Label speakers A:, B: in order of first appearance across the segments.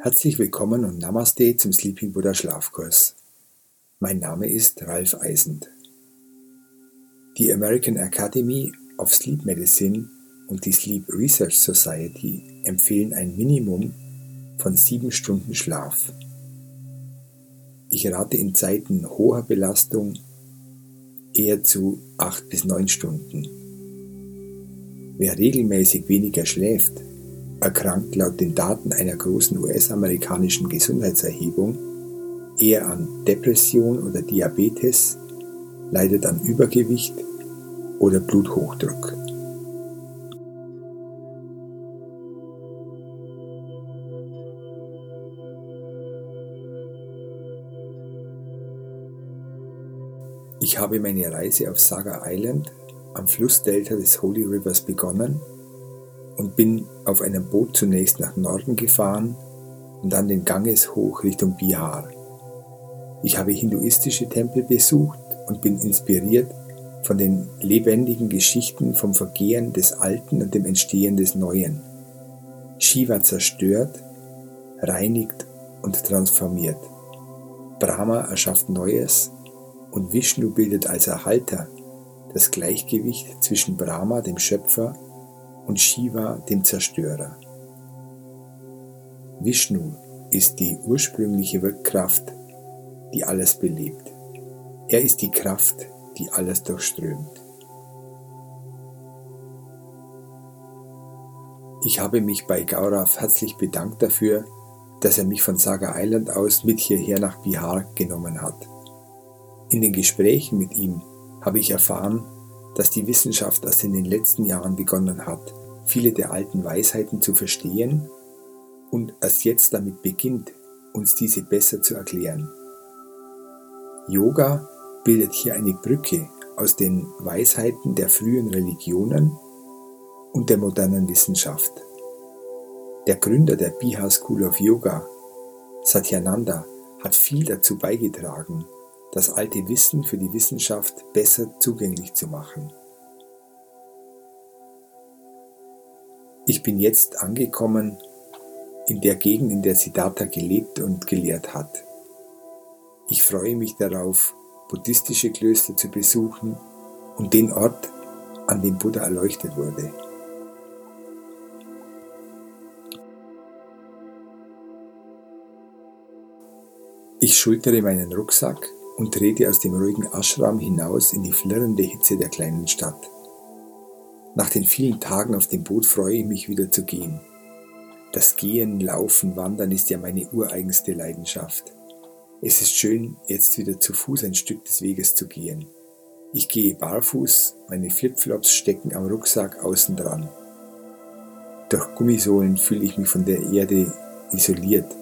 A: Herzlich willkommen und Namaste zum Sleeping Buddha Schlafkurs. Mein Name ist Ralf Eisend. Die American Academy of Sleep Medicine und die Sleep Research Society empfehlen ein Minimum von sieben Stunden Schlaf. Ich rate in Zeiten hoher Belastung eher zu acht bis neun Stunden. Wer regelmäßig weniger schläft, erkrankt laut den Daten einer großen US-amerikanischen Gesundheitserhebung eher an Depression oder Diabetes, leidet an Übergewicht oder Bluthochdruck. Ich habe meine Reise auf Saga Island am Flussdelta des Holy Rivers begonnen und bin auf einem Boot zunächst nach Norden gefahren und dann den Ganges hoch Richtung Bihar. Ich habe hinduistische Tempel besucht und bin inspiriert von den lebendigen Geschichten vom Vergehen des Alten und dem Entstehen des Neuen. Shiva zerstört, reinigt und transformiert. Brahma erschafft Neues und Vishnu bildet als Erhalter das Gleichgewicht zwischen Brahma, dem Schöpfer, und Shiva, dem Zerstörer. Vishnu ist die ursprüngliche Wirkkraft, die alles belebt. Er ist die Kraft, die alles durchströmt. Ich habe mich bei Gaurav herzlich bedankt dafür, dass er mich von Saga Island aus mit hierher nach Bihar genommen hat. In den Gesprächen mit ihm habe ich erfahren, dass die Wissenschaft erst in den letzten Jahren begonnen hat, viele der alten Weisheiten zu verstehen und erst jetzt damit beginnt, uns diese besser zu erklären. Yoga bildet hier eine Brücke aus den Weisheiten der frühen Religionen und der modernen Wissenschaft. Der Gründer der Bihar School of Yoga, Satyananda, hat viel dazu beigetragen, das alte Wissen für die Wissenschaft besser zugänglich zu machen. Ich bin jetzt angekommen in der Gegend, in der Siddhartha gelebt und gelehrt hat. Ich freue mich darauf, buddhistische Klöster zu besuchen und den Ort, an dem Buddha erleuchtet wurde. Ich schultere meinen Rucksack und trete aus dem ruhigen Ashram hinaus in die flirrende Hitze der kleinen Stadt. Nach den vielen Tagen auf dem Boot freue ich mich wieder zu gehen. Das Gehen, Laufen, Wandern ist ja meine ureigenste Leidenschaft. Es ist schön, jetzt wieder zu Fuß ein Stück des Weges zu gehen. Ich gehe barfuß, meine Flipflops stecken am Rucksack außen dran. Durch Gummisohlen fühle ich mich von der Erde isoliert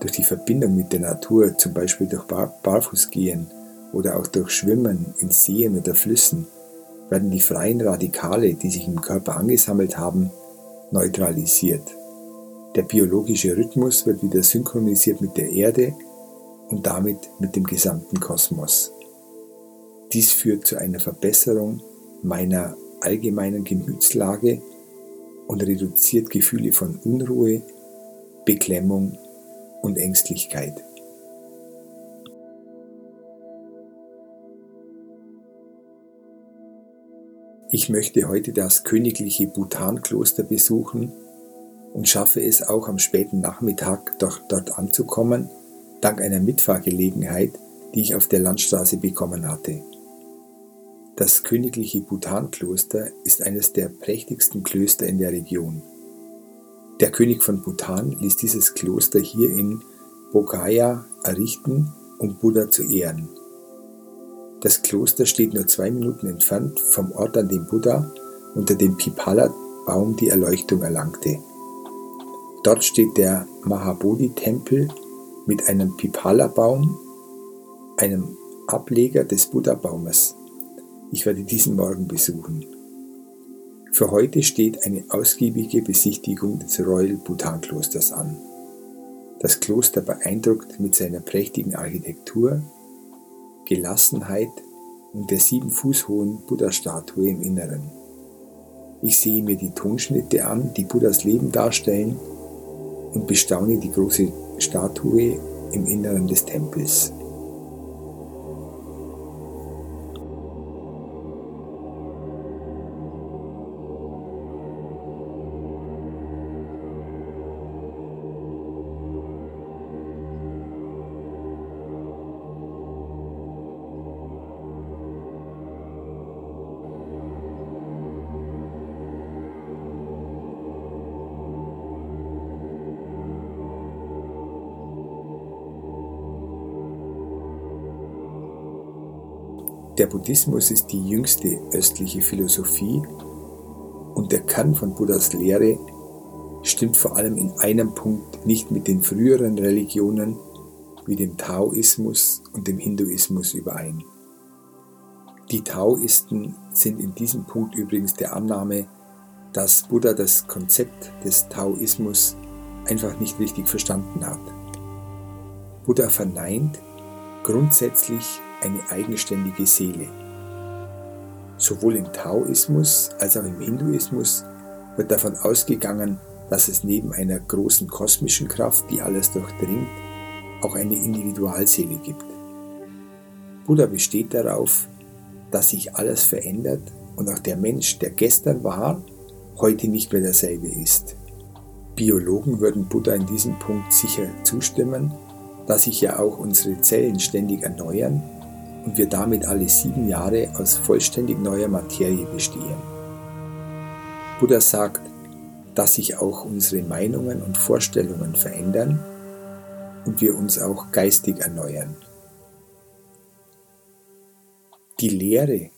A: durch die Verbindung mit der Natur, zum Beispiel durch Bar Barfußgehen oder auch durch Schwimmen in Seen oder Flüssen, werden die freien Radikale, die sich im Körper angesammelt haben, neutralisiert. Der biologische Rhythmus wird wieder synchronisiert mit der Erde und damit mit dem gesamten Kosmos. Dies führt zu einer Verbesserung meiner allgemeinen Gemütslage und reduziert Gefühle von Unruhe, Beklemmung und Ängstlichkeit. Ich möchte heute das königliche Bhutan-Kloster besuchen und schaffe es auch am späten Nachmittag doch dort anzukommen, dank einer Mitfahrgelegenheit, die ich auf der Landstraße bekommen hatte. Das königliche Bhutan-Kloster ist eines der prächtigsten Klöster in der Region. Der König von Bhutan ließ dieses Kloster hier in Bodhgaya errichten, um Buddha zu ehren. Das Kloster steht nur zwei Minuten entfernt vom Ort, an dem Buddha unter dem Pipala-Baum die Erleuchtung erlangte. Dort steht der Mahabodhi-Tempel mit einem Pipala-Baum, einem Ableger des Buddha-Baumes. Ich werde diesen morgen besuchen. Für heute steht eine ausgiebige Besichtigung des Royal Bhutan Klosters an. Das Kloster beeindruckt mit seiner prächtigen Architektur, Gelassenheit und der sieben Fuß hohen Buddha-Statue im Inneren. Ich sehe mir die Tonschnitte an, die Buddhas Leben darstellen und bestaune die große Statue im Inneren des Tempels. Der Buddhismus ist die jüngste östliche Philosophie und der Kern von Buddhas Lehre stimmt vor allem in einem Punkt nicht mit den früheren Religionen wie dem Taoismus und dem Hinduismus überein. Die Taoisten sind in diesem Punkt übrigens der Annahme, dass Buddha das Konzept des Taoismus einfach nicht richtig verstanden hat. Buddha verneint grundsätzlich eine eigenständige Seele. Sowohl im Taoismus als auch im Hinduismus wird davon ausgegangen, dass es neben einer großen kosmischen Kraft, die alles durchdringt, auch eine Individualseele gibt. Buddha besteht darauf, dass sich alles verändert und auch der Mensch, der gestern war, heute nicht mehr derselbe ist. Biologen würden Buddha in diesem Punkt sicher zustimmen, da sich ja auch unsere Zellen ständig erneuern und wir damit alle sieben Jahre aus vollständig neuer Materie bestehen. Buddha sagt, dass sich auch unsere Meinungen und Vorstellungen verändern und wir uns auch geistig erneuern. Die Lehre,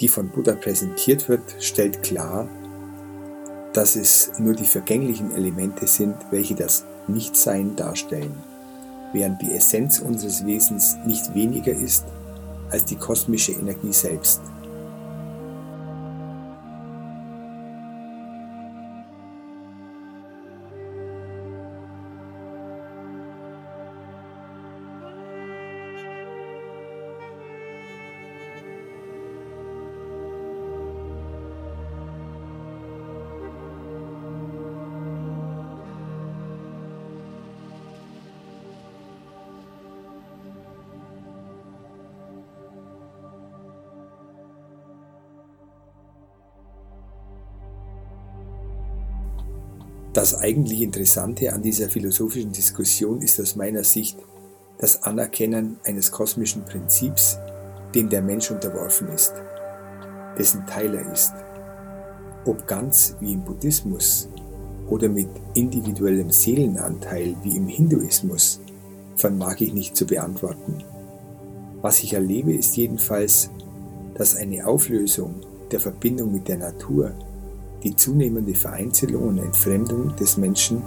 A: die von Buddha präsentiert wird, stellt klar, dass es nur die vergänglichen Elemente sind, welche das Nichtsein darstellen während die Essenz unseres Wesens nicht weniger ist als die kosmische Energie selbst. Das eigentlich Interessante an dieser philosophischen Diskussion ist aus meiner Sicht das Anerkennen eines kosmischen Prinzips, dem der Mensch unterworfen ist, dessen Teil er ist. Ob ganz wie im Buddhismus oder mit individuellem Seelenanteil wie im Hinduismus, vermag ich nicht zu beantworten. Was ich erlebe, ist jedenfalls, dass eine Auflösung der Verbindung mit der Natur die zunehmende Vereinzelung und Entfremdung des Menschen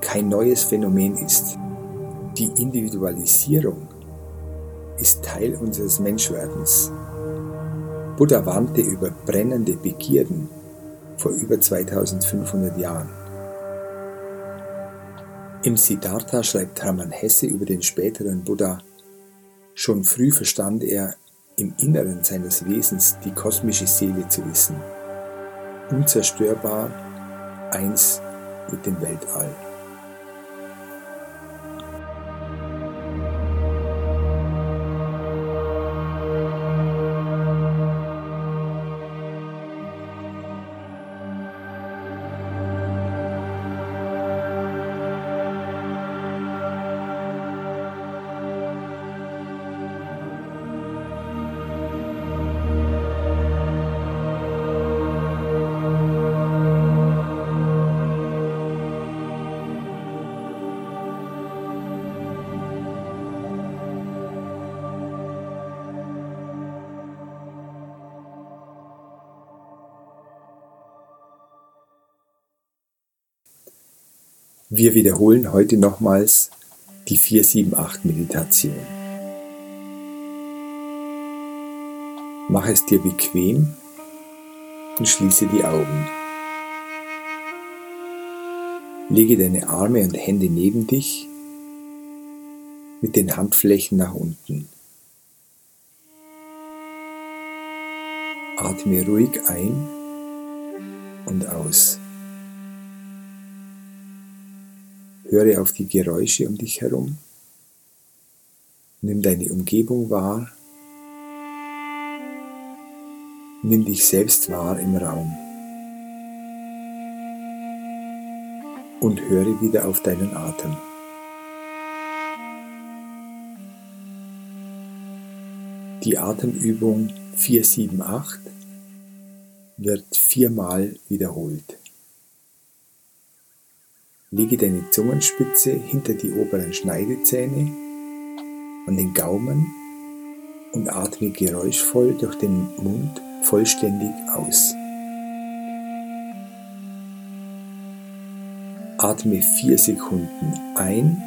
A: kein neues Phänomen ist. Die Individualisierung ist Teil unseres Menschwerdens. Buddha warnte über brennende Begierden vor über 2500 Jahren. Im Siddhartha schreibt Hermann Hesse über den späteren Buddha, schon früh verstand er im Inneren seines Wesens die kosmische Seele zu wissen unzerstörbar, eins mit dem Weltall. Wir wiederholen heute nochmals die 478-Meditation. Mach es dir bequem und schließe die Augen. Lege deine Arme und Hände neben dich mit den Handflächen nach unten. Atme ruhig ein und aus. Höre auf die Geräusche um dich herum. Nimm deine Umgebung wahr. Nimm dich selbst wahr im Raum. Und höre wieder auf deinen Atem. Die Atemübung 478 wird viermal wiederholt. Lege deine Zungenspitze hinter die oberen Schneidezähne und den Gaumen und atme geräuschvoll durch den Mund vollständig aus. Atme vier Sekunden ein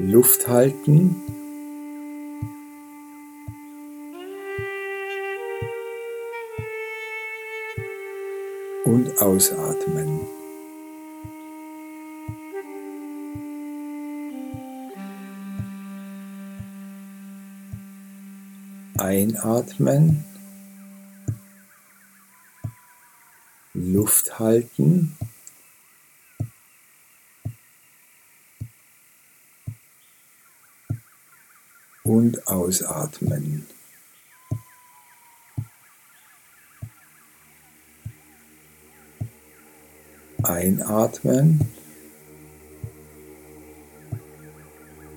A: Luft halten. Ausatmen. Einatmen. Luft halten. und ausatmen. Einatmen,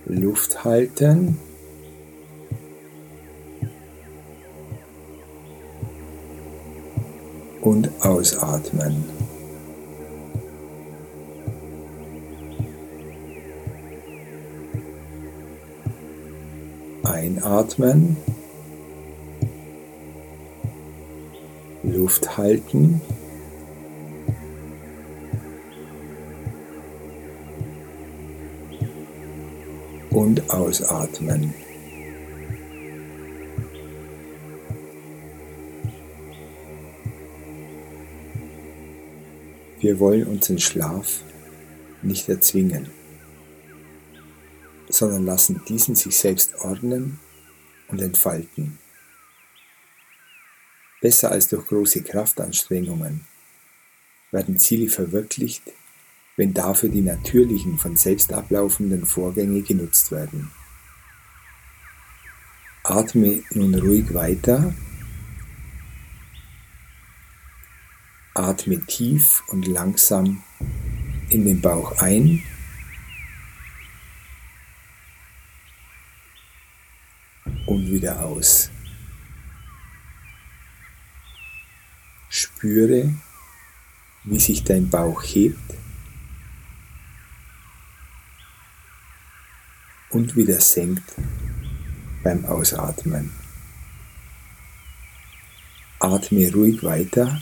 A: Luft halten. Und ausatmen. Einatmen, Luft halten. Und ausatmen. Wir wollen unseren Schlaf nicht erzwingen sondern lassen diesen sich selbst ordnen und entfalten. Besser als durch große Kraftanstrengungen werden Ziele verwirklicht, wenn dafür die natürlichen, von selbst ablaufenden Vorgänge genutzt werden. Atme nun ruhig weiter. Atme tief und langsam in den Bauch ein und wieder aus. Spüre, wie sich dein Bauch hebt und wieder senkt beim Ausatmen. Atme ruhig weiter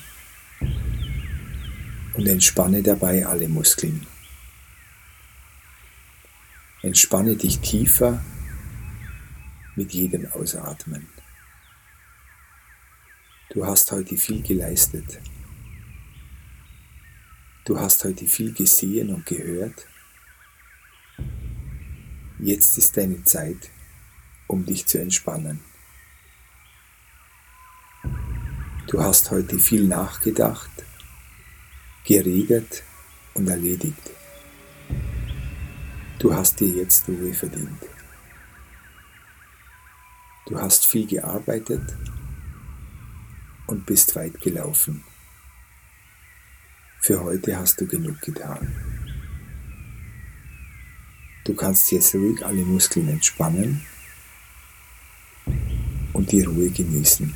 A: und entspanne dabei alle Muskeln. Entspanne dich tiefer mit jedem Ausatmen. Du hast heute viel geleistet. Du hast heute viel gesehen und gehört. Jetzt ist deine Zeit, um dich zu entspannen. Du hast heute viel nachgedacht, geredet und erledigt. Du hast dir jetzt Ruhe verdient. Du hast viel gearbeitet und bist weit gelaufen. Für heute hast du genug getan. Du kannst jetzt ruhig alle Muskeln entspannen und die Ruhe genießen.